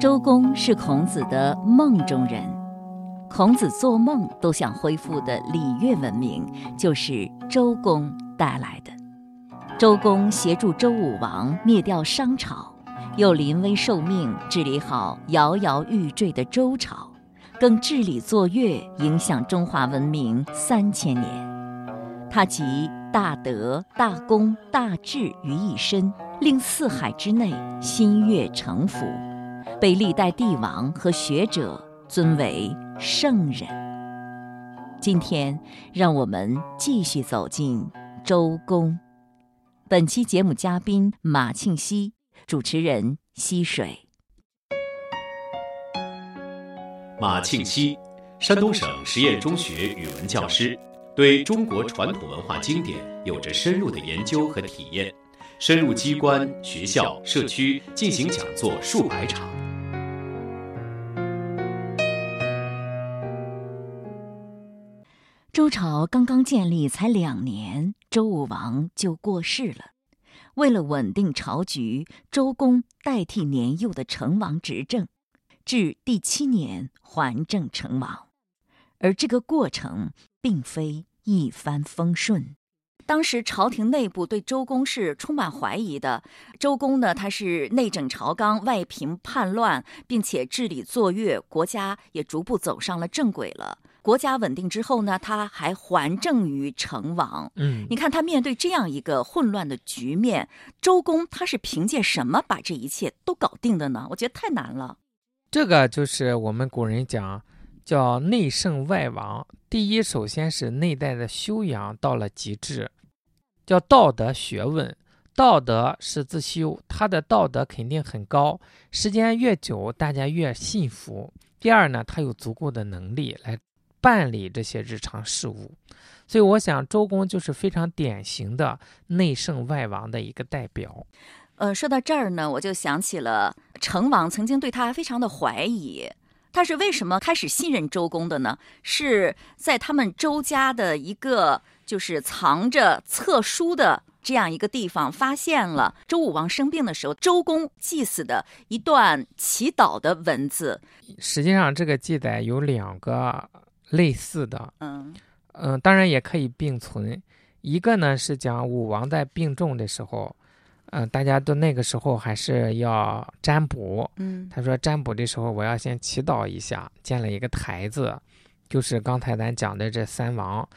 周公是孔子的梦中人，孔子做梦都想恢复的礼乐文明，就是周公带来的。周公协助周武王灭掉商朝，又临危受命治理好摇摇欲坠的周朝，更治理作乐，影响中华文明三千年。他集大德、大功、大智于一身，令四海之内心悦诚服。被历代帝王和学者尊为圣人。今天，让我们继续走进周公。本期节目嘉宾马庆西，主持人溪水。马庆西，山东省实验中学语文教师，对中国传统文化经典有着深入的研究和体验，深入机关、学校、社区进行讲座数百场。周朝刚刚建立才两年，周武王就过世了。为了稳定朝局，周公代替年幼的成王执政，至第七年还政成王。而这个过程并非一帆风顺。当时朝廷内部对周公是充满怀疑的。周公呢，他是内整朝纲，外平叛乱，并且治理作乐，国家也逐步走上了正轨了。国家稳定之后呢，他还还政于成王。嗯，你看他面对这样一个混乱的局面，周公他是凭借什么把这一切都搞定的呢？我觉得太难了。这个就是我们古人讲叫内圣外王。第一，首先是内在的修养到了极致，叫道德学问。道德是自修，他的道德肯定很高，时间越久，大家越信服。第二呢，他有足够的能力来。办理这些日常事务，所以我想周公就是非常典型的内圣外王的一个代表。呃，说到这儿呢，我就想起了成王曾经对他非常的怀疑，他是为什么开始信任周公的呢？是在他们周家的一个就是藏着册书的这样一个地方，发现了周武王生病的时候，周公祭祀的一段祈祷的文字。实际上，这个记载有两个。类似的，嗯嗯，当然也可以并存。一个呢是讲武王在病重的时候，嗯，大家都那个时候还是要占卜，嗯，他说占卜的时候我要先祈祷一下，建了一个台子，就是刚才咱讲的这三王，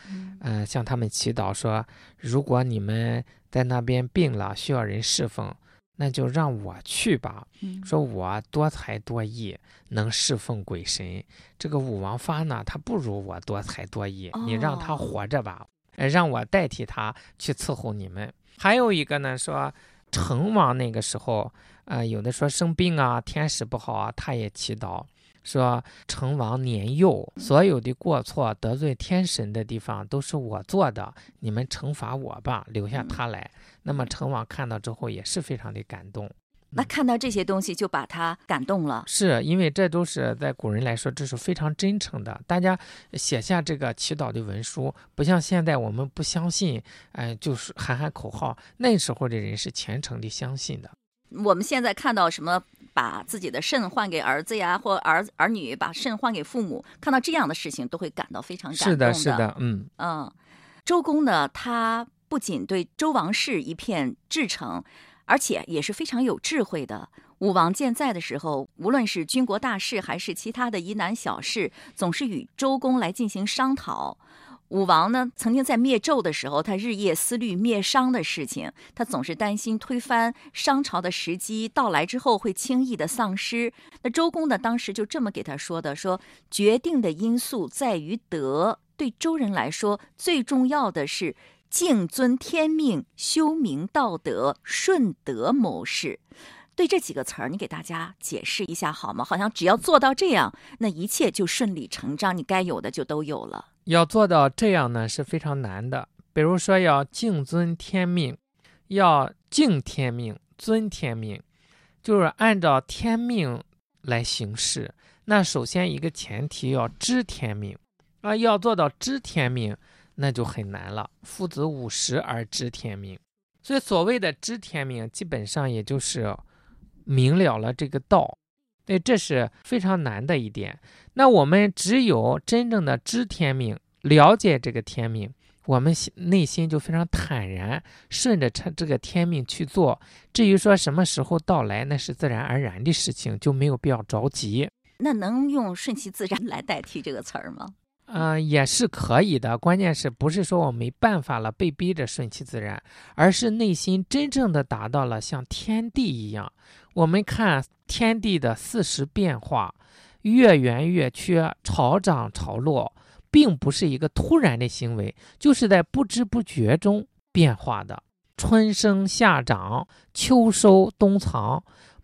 嗯，向他们祈祷说，如果你们在那边病了，需要人侍奉。那就让我去吧，说我多才多艺，能侍奉鬼神。这个武王发呢，他不如我多才多艺，你让他活着吧，让我代替他去伺候你们。还有一个呢，说成王那个时候，啊，有的说生病啊，天时不好啊，他也祈祷。说成王年幼，所有的过错得罪天神的地方都是我做的，你们惩罚我吧，留下他来。那么成王看到之后也是非常的感动。那看到这些东西就把他感动了，是因为这都是在古人来说这是非常真诚的。大家写下这个祈祷的文书，不像现在我们不相信，哎，就是喊喊口号。那时候的人是虔诚的相信的。我们现在看到什么？把自己的肾换给儿子呀，或儿儿女把肾换给父母，看到这样的事情都会感到非常感动的。是的，是的，嗯嗯。周公呢，他不仅对周王室一片至诚，而且也是非常有智慧的。武王健在的时候，无论是军国大事还是其他的疑难小事，总是与周公来进行商讨。武王呢，曾经在灭纣的时候，他日夜思虑灭商的事情，他总是担心推翻商朝的时机到来之后会轻易的丧失。那周公呢，当时就这么给他说的：说决定的因素在于德，对周人来说，最重要的是敬尊天命、修明道德、顺德谋事。对这几个词儿，你给大家解释一下好吗？好像只要做到这样，那一切就顺理成章，你该有的就都有了。要做到这样呢是非常难的。比如说要敬尊天命，要敬天命、尊天命，就是按照天命来行事。那首先一个前提要知天命啊，要做到知天命，那就很难了。夫子五十而知天命，所以所谓的知天命，基本上也就是明了了这个道。对，这是非常难的一点。那我们只有真正的知天命，了解这个天命，我们内心就非常坦然，顺着这这个天命去做。至于说什么时候到来，那是自然而然的事情，就没有必要着急。那能用顺其自然来代替这个词儿吗？嗯，也是可以的。关键是不是说我没办法了，被逼着顺其自然，而是内心真正的达到了像天地一样。我们看天地的四时变化，月圆月缺，潮涨潮落，并不是一个突然的行为，就是在不知不觉中变化的。春生夏长，秋收冬藏，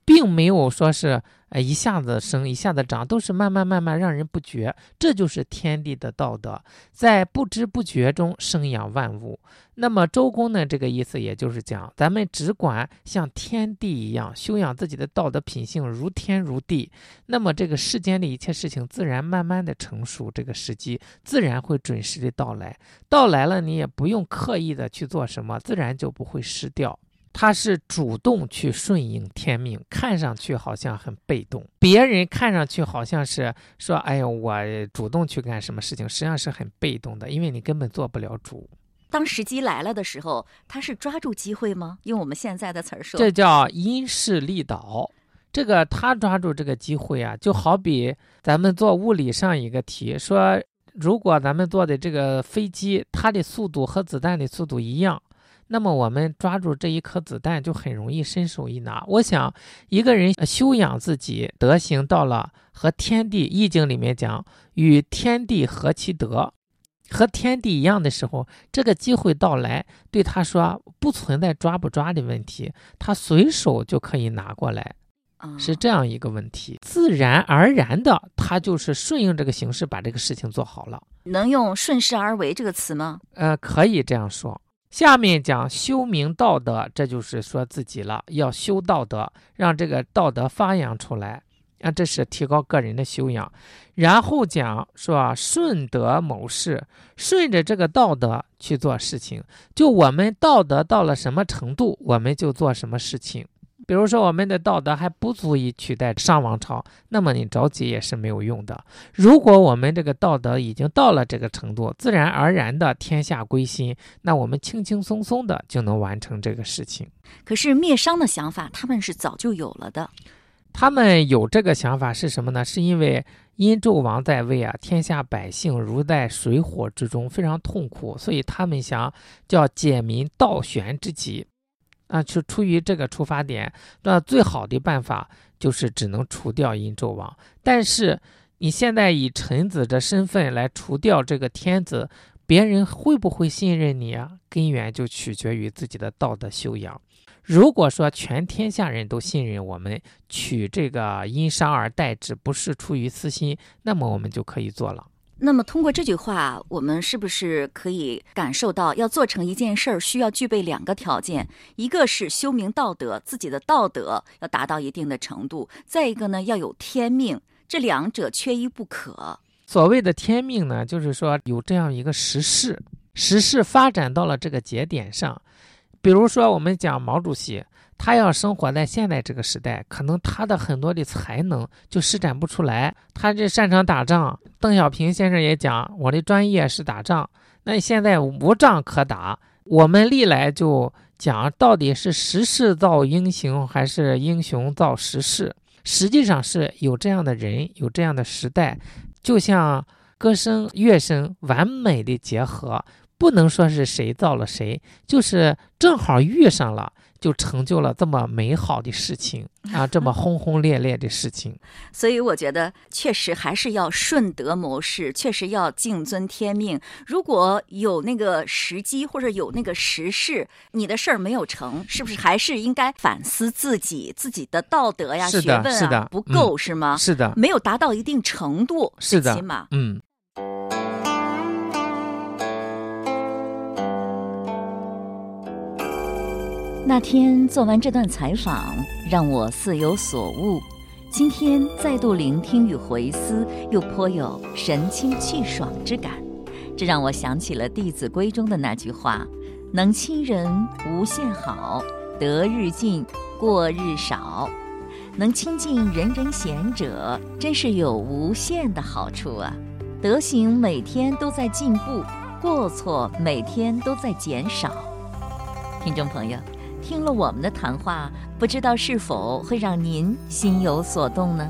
并没有说是。呃，一下子生，一下子长，都是慢慢慢慢让人不觉，这就是天地的道德，在不知不觉中生养万物。那么周公呢？这个意思也就是讲，咱们只管像天地一样修养自己的道德品性，如天如地。那么这个世间的一切事情，自然慢慢的成熟，这个时机自然会准时的到来。到来了，你也不用刻意的去做什么，自然就不会失掉。他是主动去顺应天命，看上去好像很被动。别人看上去好像是说：“哎呦，我主动去干什么事情，实际上是很被动的，因为你根本做不了主。”当时机来了的时候，他是抓住机会吗？用我们现在的词儿说，这叫因势利导。这个他抓住这个机会啊，就好比咱们做物理上一个题，说如果咱们做的这个飞机，它的速度和子弹的速度一样。那么我们抓住这一颗子弹就很容易伸手一拿。我想，一个人修养自己德行到了和天地易经里面讲与天地合其德，和天地一样的时候，这个机会到来，对他说不存在抓不抓的问题，他随手就可以拿过来，是这样一个问题，自然而然的，他就是顺应这个形势把这个事情做好了。能用顺势而为这个词吗？呃，可以这样说。下面讲修明道德，这就是说自己了，要修道德，让这个道德发扬出来啊，这是提高个人的修养。然后讲说顺德谋事，顺着这个道德去做事情，就我们道德到了什么程度，我们就做什么事情。比如说，我们的道德还不足以取代商王朝，那么你着急也是没有用的。如果我们这个道德已经到了这个程度，自然而然的天下归心，那我们轻轻松松的就能完成这个事情。可是灭商的想法，他们是早就有了的。他们有这个想法是什么呢？是因为殷纣王在位啊，天下百姓如在水火之中，非常痛苦，所以他们想叫解民倒悬之急。啊，就出于这个出发点，那最好的办法就是只能除掉殷纣王。但是你现在以臣子的身份来除掉这个天子，别人会不会信任你啊？根源就取决于自己的道德修养。如果说全天下人都信任我们，取这个殷商而代之，不是出于私心，那么我们就可以做了。那么，通过这句话，我们是不是可以感受到，要做成一件事儿，需要具备两个条件：一个是修明道德，自己的道德要达到一定的程度；再一个呢，要有天命，这两者缺一不可。所谓的天命呢，就是说有这样一个时势，时势发展到了这个节点上。比如说，我们讲毛主席。他要生活在现在这个时代，可能他的很多的才能就施展不出来。他这擅长打仗，邓小平先生也讲，我的专业是打仗。那现在无仗可打，我们历来就讲，到底是时势造英雄，还是英雄造时势？实际上是有这样的人，有这样的时代，就像歌声、乐声完美的结合，不能说是谁造了谁，就是正好遇上了。就成就了这么美好的事情啊，这么轰轰烈烈的事情。所以我觉得，确实还是要顺德谋事，确实要敬尊天命。如果有那个时机或者有那个时势，你的事儿没有成，是不是还是应该反思自己自己的道德呀、学问啊不够是吗？是的，没有达到一定程度，是的，起码嗯。那天做完这段采访，让我似有所悟。今天再度聆听与回思，又颇有神清气爽之感。这让我想起了《弟子规》中的那句话：“能亲人无限好，得日进，过日少。”能亲近人人贤者，真是有无限的好处啊！德行每天都在进步，过错每天都在减少。听众朋友，听了我们的谈话，不知道是否会让您心有所动呢？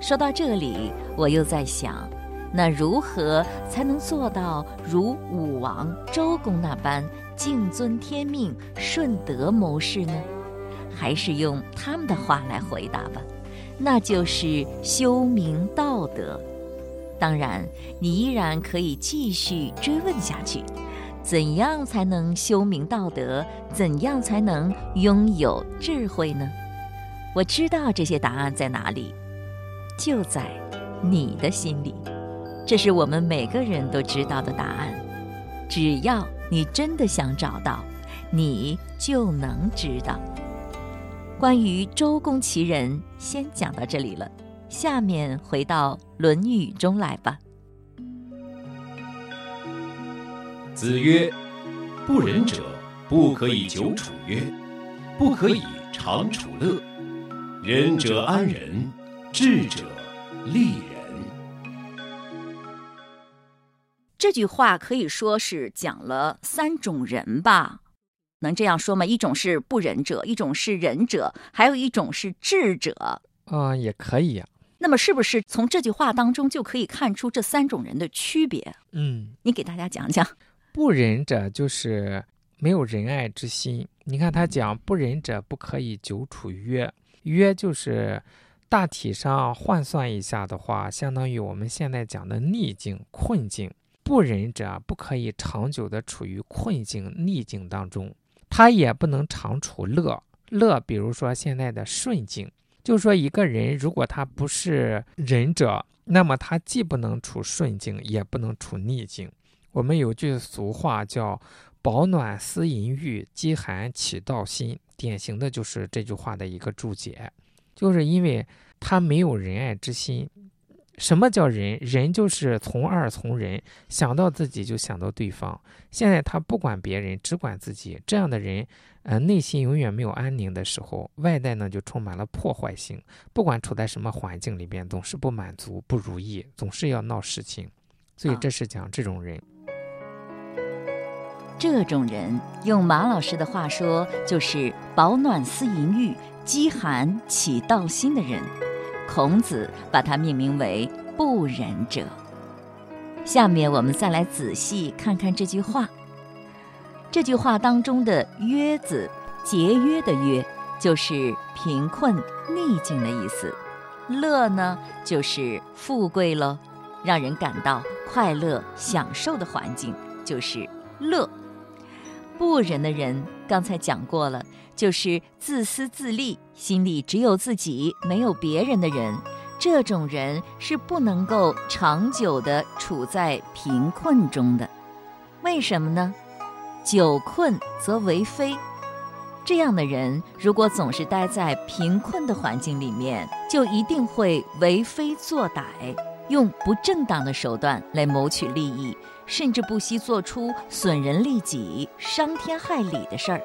说到这里，我又在想，那如何才能做到如武王、周公那般敬遵天命、顺德谋事呢？还是用他们的话来回答吧，那就是修明道德。当然，你依然可以继续追问下去：怎样才能修明道德？怎样才能拥有智慧呢？我知道这些答案在哪里，就在你的心里。这是我们每个人都知道的答案。只要你真的想找到，你就能知道。关于周公其人，先讲到这里了。下面回到《论语》中来吧。子曰：“不仁者，不可以久处曰，不可以长处乐。仁者安仁，智者利人。”这句话可以说是讲了三种人吧。能这样说吗？一种是不仁者，一种是仁者，还有一种是智者。嗯，也可以呀。那么，是不是从这句话当中就可以看出这三种人的区别？嗯，你给大家讲讲。不仁者就是没有仁爱之心。你看他讲不仁者不可以久处约，约就是大体上换算一下的话，相当于我们现在讲的逆境、困境。不仁者不可以长久的处于困境、逆境当中。他也不能长处乐乐，比如说现在的顺境，就是说一个人如果他不是仁者，那么他既不能处顺境，也不能处逆境。我们有句俗话叫“保暖思淫欲，饥寒起盗心”，典型的就是这句话的一个注解，就是因为他没有仁爱之心。什么叫仁？仁就是从二从人，想到自己就想到对方。现在他不管别人，只管自己。这样的人，呃，内心永远没有安宁的时候，外在呢就充满了破坏性。不管处在什么环境里边，总是不满足、不如意，总是要闹事情。所以这是讲这种人。这种人，用马老师的话说，就是保暖思淫欲，饥寒起盗心的人。孔子把它命名为不仁者。下面我们再来仔细看看这句话。这句话当中的“约”字，节约的“约”，就是贫困逆境的意思；“乐”呢，就是富贵了，让人感到快乐享受的环境，就是乐。不仁的人，刚才讲过了。就是自私自利，心里只有自己，没有别人的人，这种人是不能够长久的处在贫困中的。为什么呢？久困则为非。这样的人如果总是待在贫困的环境里面，就一定会为非作歹，用不正当的手段来谋取利益，甚至不惜做出损人利己、伤天害理的事儿。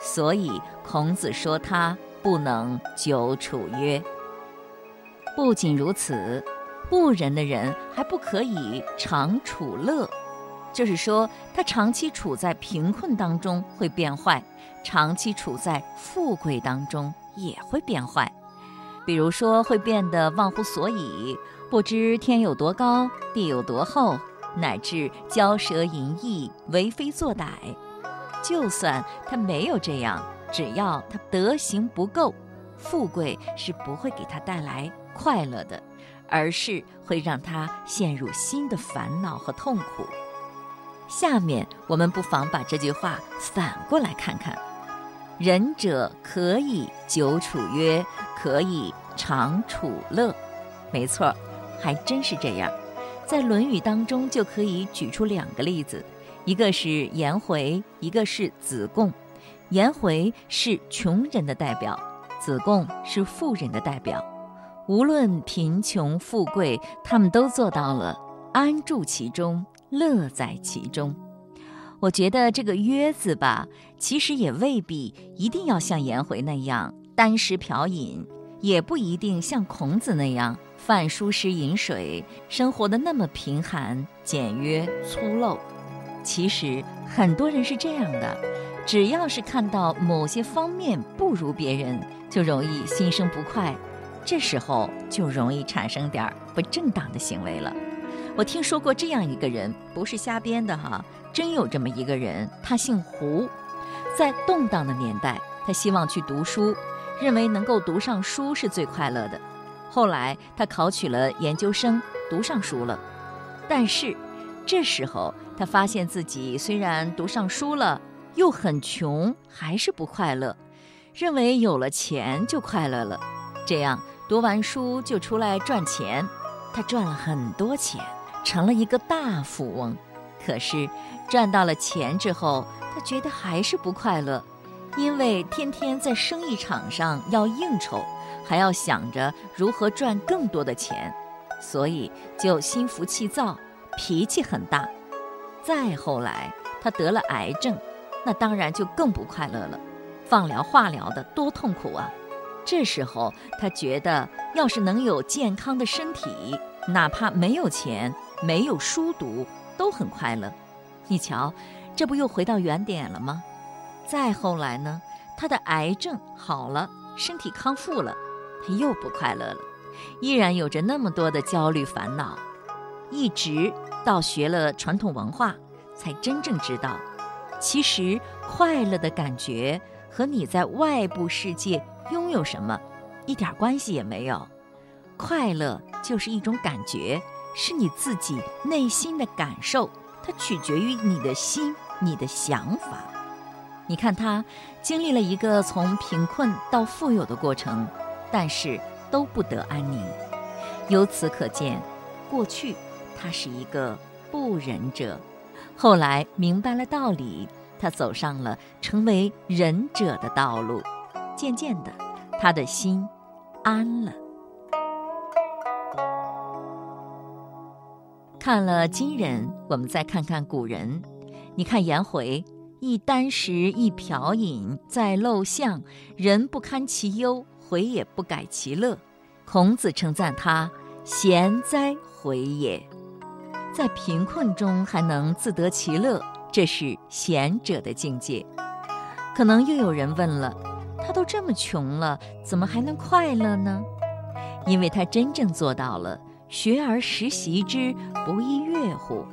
所以孔子说他不能久处约。不仅如此，不仁的人还不可以长处乐，就是说他长期处在贫困当中会变坏，长期处在富贵当中也会变坏。比如说会变得忘乎所以，不知天有多高，地有多厚，乃至骄奢淫逸，为非作歹。就算他没有这样，只要他德行不够，富贵是不会给他带来快乐的，而是会让他陷入新的烦恼和痛苦。下面我们不妨把这句话反过来看看：仁者可以久处约，可以长处乐。没错，还真是这样。在《论语》当中就可以举出两个例子。一个是颜回，一个是子贡。颜回是穷人的代表，子贡是富人的代表。无论贫穷富贵，他们都做到了安住其中，乐在其中。我觉得这个“约”字吧，其实也未必一定要像颜回那样单食嫖饮，也不一定像孔子那样饭疏食饮水，生活的那么贫寒、简约、粗陋。其实很多人是这样的，只要是看到某些方面不如别人，就容易心生不快，这时候就容易产生点不正当的行为了。我听说过这样一个人，不是瞎编的哈。真有这么一个人，他姓胡，在动荡的年代，他希望去读书，认为能够读上书是最快乐的。后来他考取了研究生，读上书了，但是这时候他发现自己虽然读上书了，又很穷，还是不快乐，认为有了钱就快乐了，这样读完书就出来赚钱。他赚了很多钱，成了一个大富翁。可是，赚到了钱之后，他觉得还是不快乐，因为天天在生意场上要应酬，还要想着如何赚更多的钱，所以就心浮气躁，脾气很大。再后来，他得了癌症，那当然就更不快乐了，放疗、化疗的多痛苦啊！这时候，他觉得要是能有健康的身体，哪怕没有钱，没有书读。都很快乐，你瞧，这不又回到原点了吗？再后来呢，他的癌症好了，身体康复了，又不快乐了，依然有着那么多的焦虑烦恼，一直到学了传统文化，才真正知道，其实快乐的感觉和你在外部世界拥有什么一点关系也没有，快乐就是一种感觉。是你自己内心的感受，它取决于你的心、你的想法。你看他经历了一个从贫困到富有的过程，但是都不得安宁。由此可见，过去他是一个不仁者，后来明白了道理，他走上了成为仁者的道路。渐渐的，他的心安了。看了今人，我们再看看古人。你看颜回，一箪食，一瓢饮，在陋巷，人不堪其忧，回也不改其乐。孔子称赞他贤哉，回也。在贫困中还能自得其乐，这是贤者的境界。可能又有人问了，他都这么穷了，怎么还能快乐呢？因为他真正做到了。学而时习之，不亦说乎？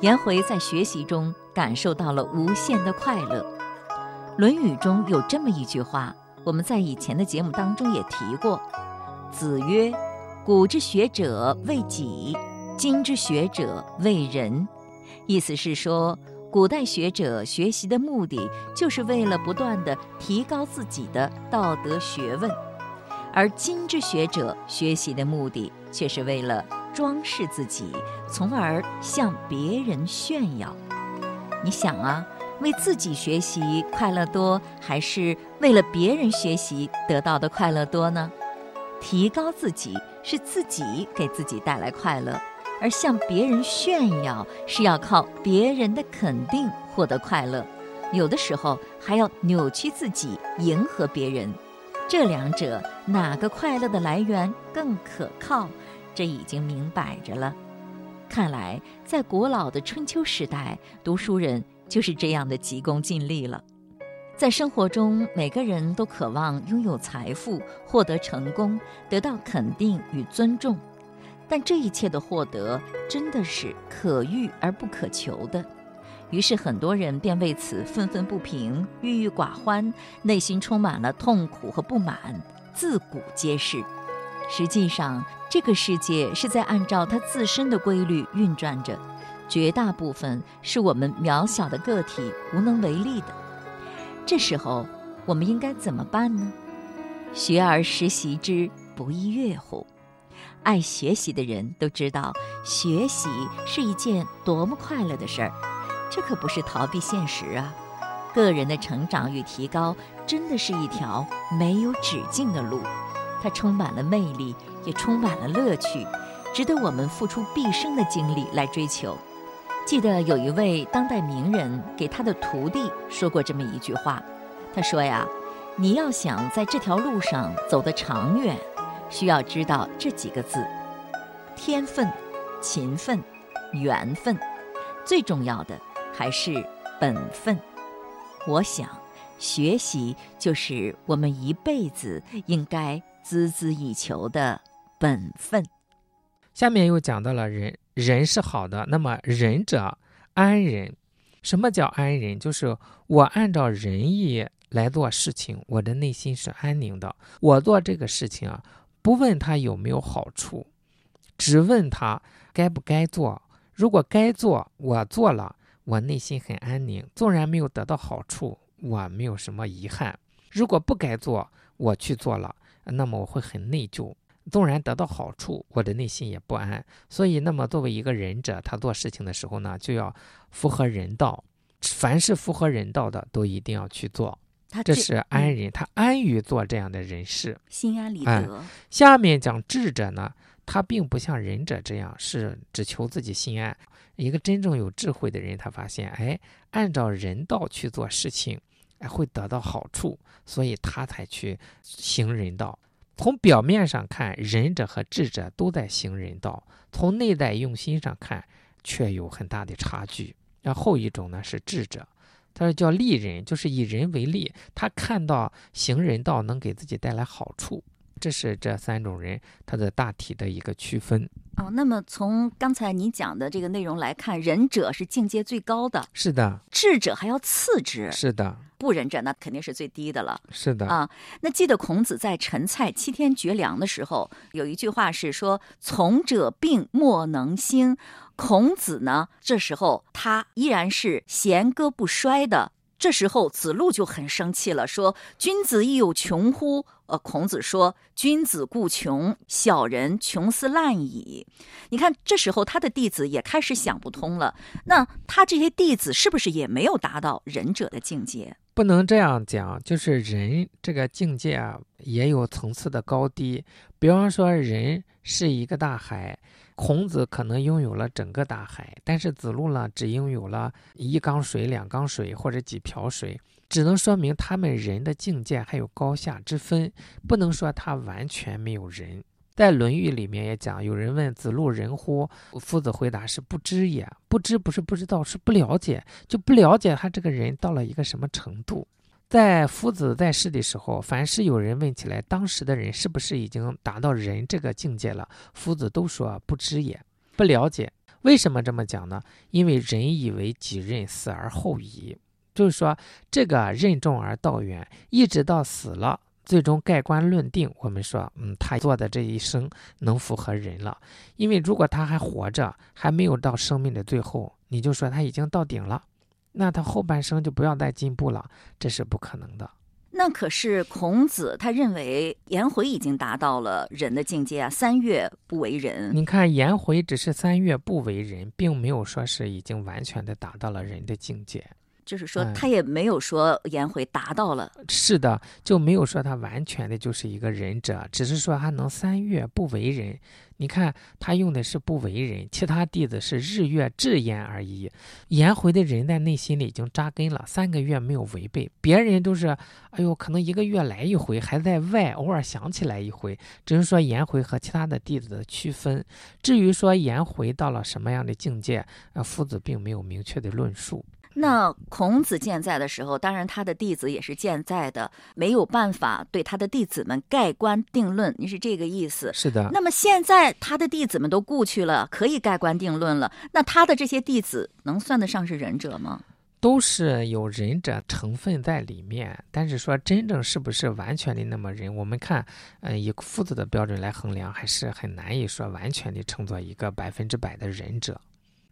颜回在学习中感受到了无限的快乐。《论语》中有这么一句话，我们在以前的节目当中也提过：“子曰，古之学者为己，今之学者为人。”意思是说，古代学者学习的目的就是为了不断地提高自己的道德学问，而今之学者学习的目的。却是为了装饰自己，从而向别人炫耀。你想啊，为自己学习快乐多，还是为了别人学习得到的快乐多呢？提高自己是自己给自己带来快乐，而向别人炫耀是要靠别人的肯定获得快乐。有的时候还要扭曲自己，迎合别人。这两者哪个快乐的来源更可靠？这已经明摆着了。看来，在古老的春秋时代，读书人就是这样的急功近利了。在生活中，每个人都渴望拥有财富、获得成功、得到肯定与尊重，但这一切的获得真的是可遇而不可求的。于是，很多人便为此愤愤不平、郁郁寡欢，内心充满了痛苦和不满，自古皆是。实际上，这个世界是在按照它自身的规律运转着，绝大部分是我们渺小的个体无能为力的。这时候，我们应该怎么办呢？学而时习之，不亦说乎？爱学习的人都知道，学习是一件多么快乐的事儿。这可不是逃避现实啊！个人的成长与提高，真的是一条没有止境的路。它充满了魅力，也充满了乐趣，值得我们付出毕生的精力来追求。记得有一位当代名人给他的徒弟说过这么一句话，他说呀：“你要想在这条路上走得长远，需要知道这几个字：天分、勤奋、缘分，最重要的还是本分。”我想，学习就是我们一辈子应该孜孜以求的本分。下面又讲到了人，人是好的，那么仁者安人。什么叫安人？就是我按照仁义来做事情，我的内心是安宁的。我做这个事情啊，不问他有没有好处，只问他该不该做。如果该做，我做了，我内心很安宁。纵然没有得到好处，我没有什么遗憾。如果不该做，我去做了，那么我会很内疚。纵然得到好处，我的内心也不安。所以，那么作为一个仁者，他做事情的时候呢，就要符合人道。凡是符合人道的，都一定要去做。这是安人，他安于做这样的人事，心安理得。下面讲智者呢，他并不像仁者这样是只求自己心安。一个真正有智慧的人，他发现，哎，按照人道去做事情，哎，会得到好处，所以他才去行人道。从表面上看，仁者和智者都在行人道；从内在用心上看，却有很大的差距。然后一种呢是智者，他说叫利人，就是以人为利，他看到行人道能给自己带来好处。这是这三种人他的大体的一个区分。哦，那么从刚才你讲的这个内容来看，仁者是境界最高的，是的；智者还要次之，是的；不仁者那肯定是最低的了，是的。啊，那记得孔子在陈蔡七天绝粮的时候，有一句话是说：“从者病莫能兴。”孔子呢，这时候他依然是弦歌不衰的。这时候子路就很生气了，说：“君子亦有穷乎？”呃，孔子说：“君子固穷，小人穷斯滥矣。”你看，这时候他的弟子也开始想不通了。那他这些弟子是不是也没有达到仁者的境界？不能这样讲，就是人这个境界啊，也有层次的高低。比方说，人是一个大海，孔子可能拥有了整个大海，但是子路呢，只拥有了一缸水、两缸水或者几瓢水。只能说明他们人的境界还有高下之分，不能说他完全没有人。在《论语》里面也讲，有人问子路人乎？夫子回答是不知也。不知不是不知道，是不了解，就不了解他这个人到了一个什么程度。在夫子在世的时候，凡是有人问起来，当时的人是不是已经达到人这个境界了？夫子都说不知也，不了解。为什么这么讲呢？因为人以为己任，死而后已。就是说，这个任重而道远，一直到死了，最终盖棺论定。我们说，嗯，他做的这一生能符合人了。因为如果他还活着，还没有到生命的最后，你就说他已经到顶了，那他后半生就不要再进步了，这是不可能的。那可是孔子他认为颜回已经达到了人的境界啊，三月不为人。你看颜回只是三月不为人，并没有说是已经完全的达到了人的境界。就是说，他也没有说颜回达到了，是的，就没有说他完全的就是一个仁者，只是说他能三月不为人。你看他用的是不为人，其他弟子是日月至焉而已。颜回的人在内心里已经扎根了，三个月没有违背，别人都是，哎呦，可能一个月来一回，还在外偶尔想起来一回。只是说颜回和其他的弟子的区分。至于说颜回到了什么样的境界，呃，夫子并没有明确的论述。那孔子健在的时候，当然他的弟子也是健在的，没有办法对他的弟子们盖棺定论。你是这个意思？是的。那么现在他的弟子们都故去了，可以盖棺定论了。那他的这些弟子能算得上是仁者吗？都是有仁者成分在里面，但是说真正是不是完全的那么仁，我们看，嗯，以夫子的标准来衡量，还是很难以说完全的称作一个百分之百的仁者。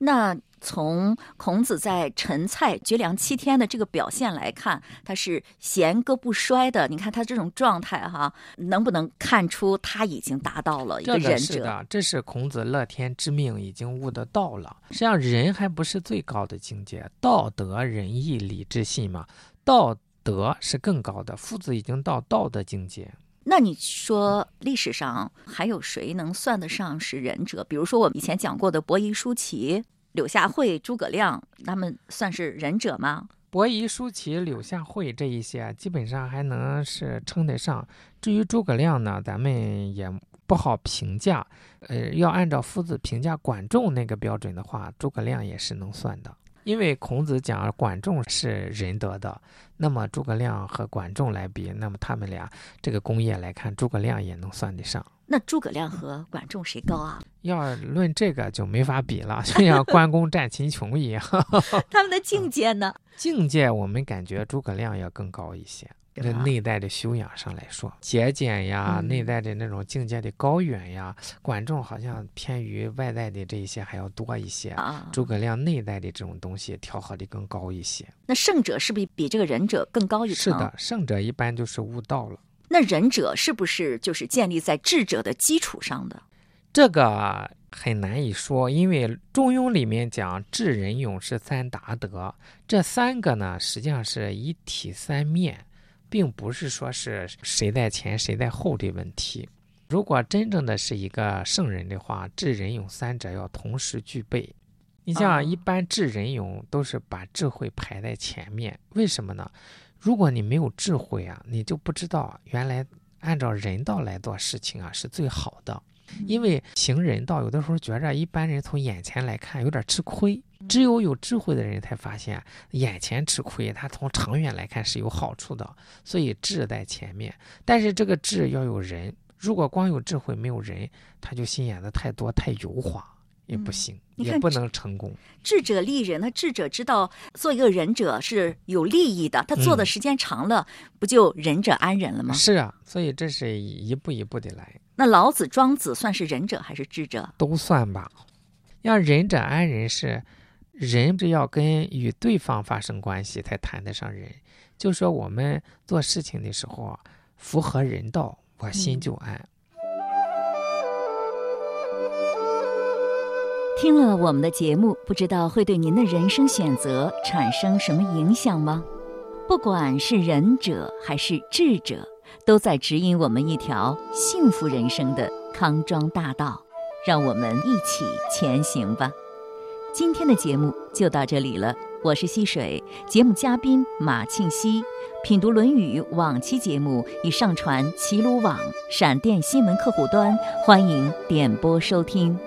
那从孔子在陈蔡绝粮七天的这个表现来看，他是弦歌不衰的。你看他这种状态哈，能不能看出他已经达到了一个仁者？是的，这是孔子乐天知命，已经悟得到了。实际上，仁还不是最高的境界，道德、仁义、礼、智、信嘛，道德是更高的。夫子已经到道德境界。那你说历史上还有谁能算得上是仁者？比如说我们以前讲过的伯夷叔齐。柳下惠、诸葛亮，他们算是仁者吗？伯夷、叔齐、柳下惠这一些，基本上还能是称得上。至于诸葛亮呢，咱们也不好评价。呃，要按照夫子评价管仲那个标准的话，诸葛亮也是能算的。因为孔子讲管仲是仁德的，那么诸葛亮和管仲来比，那么他们俩这个功业来看，诸葛亮也能算得上。那诸葛亮和管仲谁高啊？要论这个就没法比了，就像关公战秦琼一样。他们的境界呢？境界我们感觉诸葛亮要更高一些。这内在的修养上来说，节俭呀，内在的那种境界的高远呀，管仲好像偏于外在的这一些还要多一些。诸葛亮内在的这种东西调和的更高一些。那圣者是不是比这个仁者更高一层？是的，圣者一般就是悟道了。那仁者是不是就是建立在智者的基础上的？这个很难以说，因为《中庸》里面讲智、仁、勇是三达德，这三个呢实际上是一体三面，并不是说是谁在前谁在后的问题。如果真正的是一个圣人的话，智、仁、勇三者要同时具备。你像一般智、仁、勇都是把智慧排在前面，为什么呢？如果你没有智慧啊，你就不知道原来按照人道来做事情啊是最好的。因为行人道有的时候觉着一般人从眼前来看有点吃亏，只有有智慧的人才发现眼前吃亏，他从长远来看是有好处的。所以智在前面，但是这个智要有人，如果光有智慧没有人，他就心眼子太多太油滑。也不行，也不能成功。智者利人，那智者知道做一个仁者是有利益的，他做的时间长了，不就仁者安仁了吗？是啊，所以这是一步一步的来。那老子、庄子算是仁者还是智者？都算吧。要仁者安人是人，这要跟与对方发生关系才谈得上仁。就说我们做事情的时候符合人道，我心就安。听了我们的节目，不知道会对您的人生选择产生什么影响吗？不管是仁者还是智者，都在指引我们一条幸福人生的康庄大道，让我们一起前行吧。今天的节目就到这里了，我是溪水，节目嘉宾马庆西，品读《论语》往期节目已上传齐鲁网、闪电新闻客户端，欢迎点播收听。